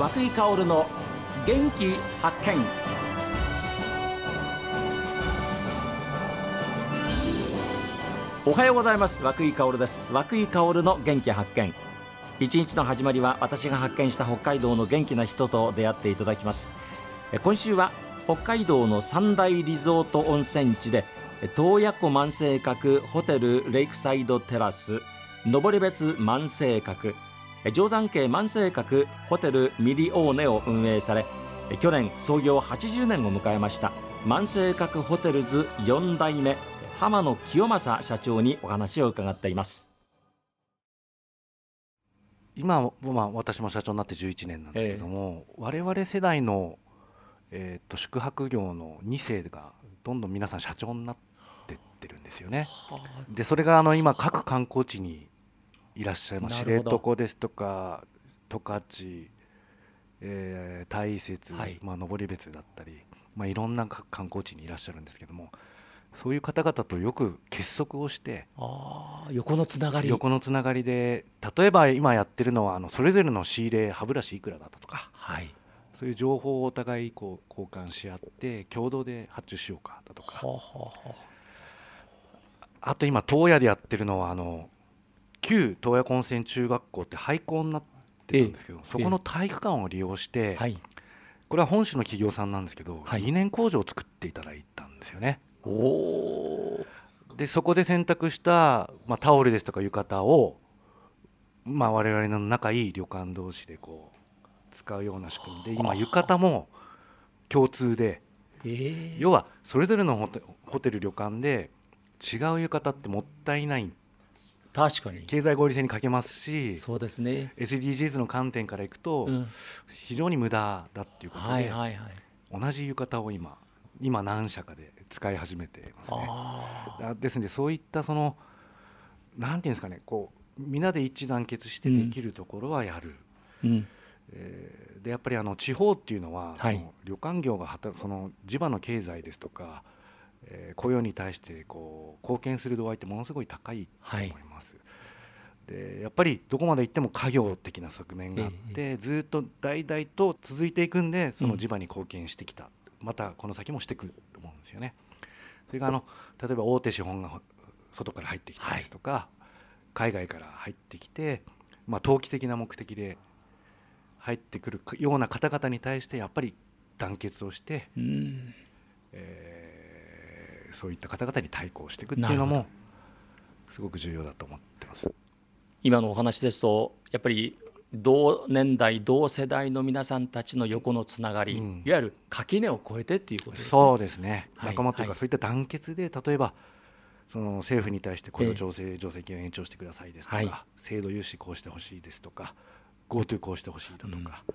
和井香の元気発見。おはようございます。和井香です。和井香の元気発見。一日の始まりは私が発見した北海道の元気な人と出会っていただきます。今週は北海道の三大リゾート温泉地で洞爺湖万世閣ホテルレイクサイドテラス登別万世閣定山渓万世閣ホテルミリオーネを運営され去年創業80年を迎えました万世閣ホテルズ4代目浜野清正社長にお話を伺っています今、まあ、私も社長になって11年なんですけども、えー、我々世代の、えーと、宿泊業の2世がどんどん皆さん社長になってってるんですよね。でそれがあの今各観光地にいらっしゃいます。知床ですとか十勝、えー、大雪、はい、まあ、登別だったり、まあ、いろんな観光地にいらっしゃるんですけどもそういう方々とよく結束をしてあ横のつながり。横のつながりで例えば今やってるのはあのそれぞれの仕入れ歯ブラシいくらだったとか、はい、そういう情報をお互いこう交換し合って共同で発注しようかだとか。あと今東野でやってるのはあの旧東野温泉中学校って廃校になってるんですけど、そこの体育館を利用して、はい、これは本州の企業さんなんですけど、はい、理念工場を作っていただいたんですよね。でそこで選択した、まあ、タオルですとか浴衣を、まあ、我々の仲いい旅館同士でこう使うような仕組みで今浴衣も共通で、要はそれぞれのホテル旅館で違う浴衣ってもったいない確かに。経済合理性に欠けますしそうですね。SDGs の観点からいくと、非常に無駄だっていうことで、はいはいはい、同じ浴衣を今今何社かで使い始めてますね。ですのでそういったそのなんていうんですかねこうみんなで一致団結してできるところはやる。うん。えー、でやっぱりあの地方っていうのは、その旅館業が働その地場の経済ですとか、えー、雇用に対してこう貢献する度合いってものすごい高いと思います。はい、でやっぱりどこまで行っても家業的な側面があって、ずっと代々と続いていくんでその地場に貢献してきた、またこの先もしていくと思うんですよね。それがあの例えば大手資本が外から入ってきたりですとか、はい、海外から入ってきて、まあ、投機的な目的で入ってくるような方々に対してやっぱり団結をして、うん、えー、そういった方々に対抗していくっていうのもすごく重要だと思ってます。今のお話ですとやっぱり同年代同世代の皆さんたちの横のつながり、うん、いわゆる垣根を越えてっていうことですね。そうですね、仲間というか、そういった団結で例えばその政府に対して雇用調整助成金を延長してくださいですとか、はい、制度融資こうしてほしいですとか GoTo こうしてほしいだとか、うん、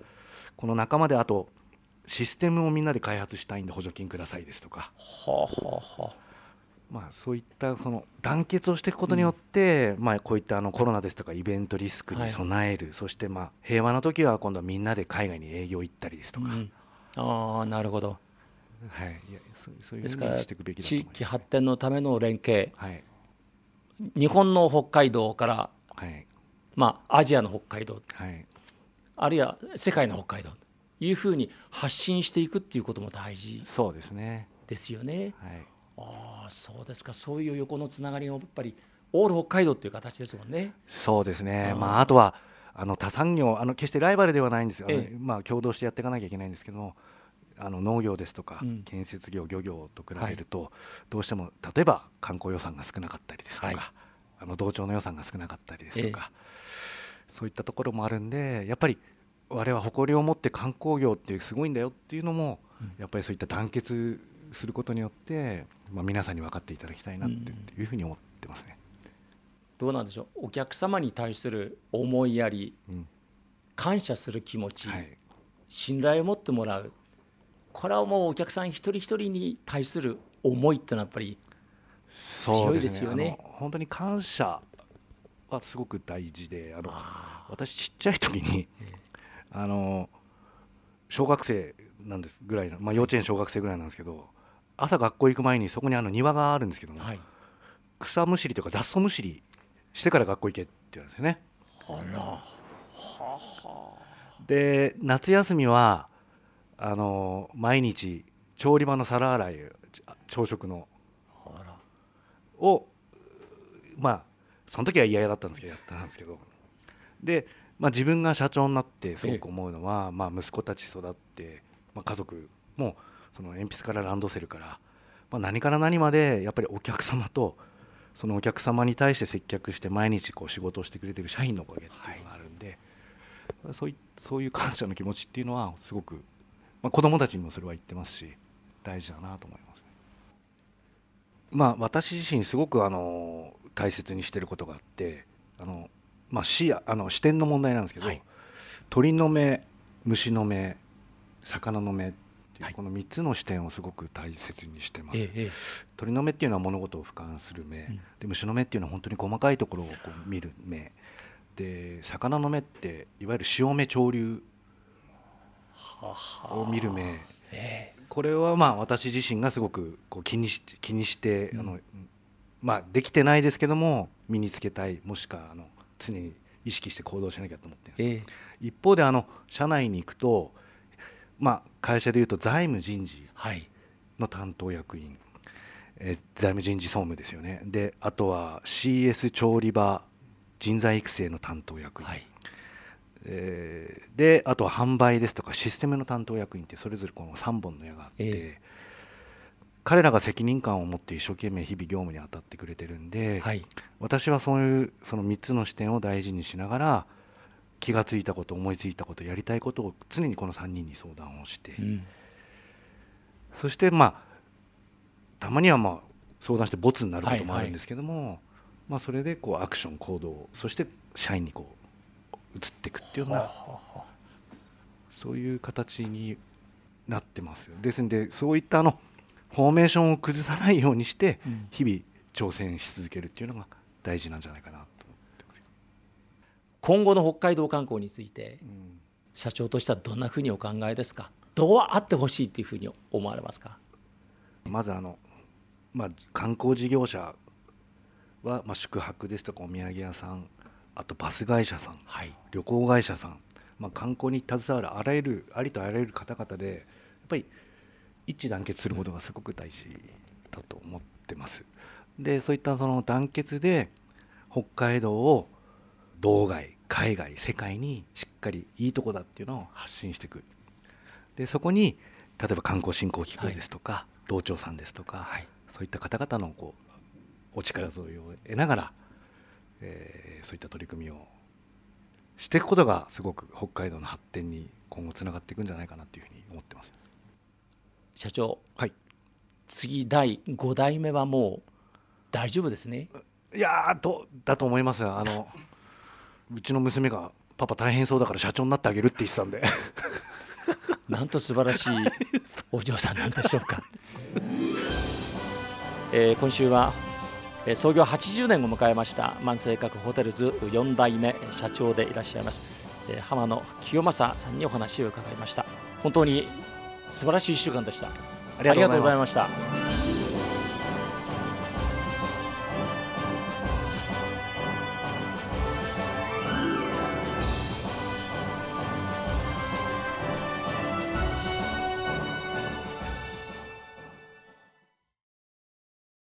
この仲間であとシステムをみんなで開発したいんで補助金くださいですとか。はあはあはあ。まあ、そういったその団結をしていくことによって、うん、まあ、こういったあのコロナですとかイベントリスクに備える、はい、そしてまあ平和な時は今度はみんなで海外に営業行ったりですとか、うん、ああなるほど、はい、いやそうそういうふうにしていくべきだと思います。地域発展のための連携、はい、日本の北海道から、はい、まあ、アジアの北海道、はい、あるいは世界の北海道。というふうに発信していくっていうことも大事そうですね。ですよね。はい。ああそうですか。そういう横のつながりをやっぱりオール北海道っていう形ですもんね。そうですね、あまあ、あとはあの他産業あの決してライバルではないんですよ、ええ、まあ、共同してやっていかなきゃいけないんですけどもあの農業ですとか、建設業漁業と比べると、どうしても例えば観光予算が少なかったりですとか、はい、あの同調の予算が少なかったりですとか、え、そういったところもあるんでやっぱり我々は誇りを持って観光業っていうすごいんだよっていうのも、やっぱりそういった団結することによって、まあ、皆さんに分かっていただきたいなっていうふうに思ってますね。どうなんでしょう？お客様に対する思いやり、うん、感謝する気持ち、はい、信頼を持ってもらう。これはもうお客さん一人一人に対する思いってのはやっぱり強いですよね。ね本当に感謝はすごく大事であの私ちっちゃい時に、あの小学生なんですぐらいの、まあ、幼稚園小学生ぐらいなんですけど朝学校行く前にそこにあの庭があるんですけども、はい、草むしりというか雑草むしりしてから学校行けって言うんですよね。あら。ははで夏休みはあの毎日調理場の皿洗い朝食の。をまあその時は嫌だったんですけどやったんですけどで、まあ、自分が社長になってすごく思うのは、まあ、息子たち育って、まあ、家族もその鉛筆からランドセルから、まあ、何から何までやっぱりお客様とそのお客様に対して接客して毎日こう仕事をしてくれてる社員のおかげっていうのがあるんで、はい、そういそういう感謝の気持ちっていうのはすごく、まあ、子どもたちにもそれは言ってますし大事だなと思います、ね。まあ、私自身すごくあの大切にしてることがあってあの、まあ、視野あの視点の問題なんですけど、はい、鳥の目虫の目魚の目っていうこの3つの視点をすごく大切にしてます、鳥の目っていうのは物事を俯瞰する目、うん、で虫の目っていうのは本当に細かいところをこう見る目。で魚の目っていわゆる潮目潮流を見る目、これはまあ私自身がすごくこう気にし気にして、うん、あのまあできてないですけども身につけたい。もしくはあの常に意識して行動しなきゃと思ってるんです、えー、一方であの社内に行くとまあ、会社でいうと財務人事の担当役員、はい、え財務人事総務ですよね。であとは CS 調理場人材育成の担当役員、はい、えー、であとは販売ですとかシステムの担当役員ってそれぞれこの3本の矢があって、えー、彼らが責任感を持って一生懸命日々業務に当たってくれてるんで、はい、私はそういうその3つの視点を大事にしながら気が付いたこと思いついたことやりたいことを常にこの3人に相談をして、うん、そしてまあたまにはまあ相談してボツになることもあるんですけども、はいはい、まあ、それでこうアクション行動そして社員にこう移っていくっていうようなそういう形になってますですんでそういったあのフォーメーションを崩さないようにして日々挑戦し続けるっていうのが大事なんじゃないかな今後の北海道観光について、社長としてはどんなふうにお考えですか？どうあってほしいっていうふうに思われますか？まずあの、まあ、観光事業者は、まあ、宿泊ですとかお土産屋さんあとバス会社さん、はい、旅行会社さん、まあ、観光に携わるあらゆるありとあらゆる方々でやっぱり一致団結することがすごく大事だと思ってます。でそういったその団結で北海道を道外海外世界にしっかりいいとこだっていうのを発信していく。でそこに例えば観光振興機構ですとか、はい、道庁さんですとか、はい、そういった方々のこうお力添えを得ながら、えー、そういった取り組みをしていくことがすごく北海道の発展に今後つながっていくんじゃないかなというふうに社長、はい、次第5代目はもう大丈夫ですね。いやとだと思います。あのうちの娘がパパ大変そうだから社長になってあげるって言ってたんで。なんと素晴らしいお嬢さんなんでしょうか。えー、今週は創業80年を迎えました万世閣ホテルズ4代目社長でいらっしゃいます浜野清正さんにお話を伺いました。本当に素晴らしい1週間でした。ありがとうございました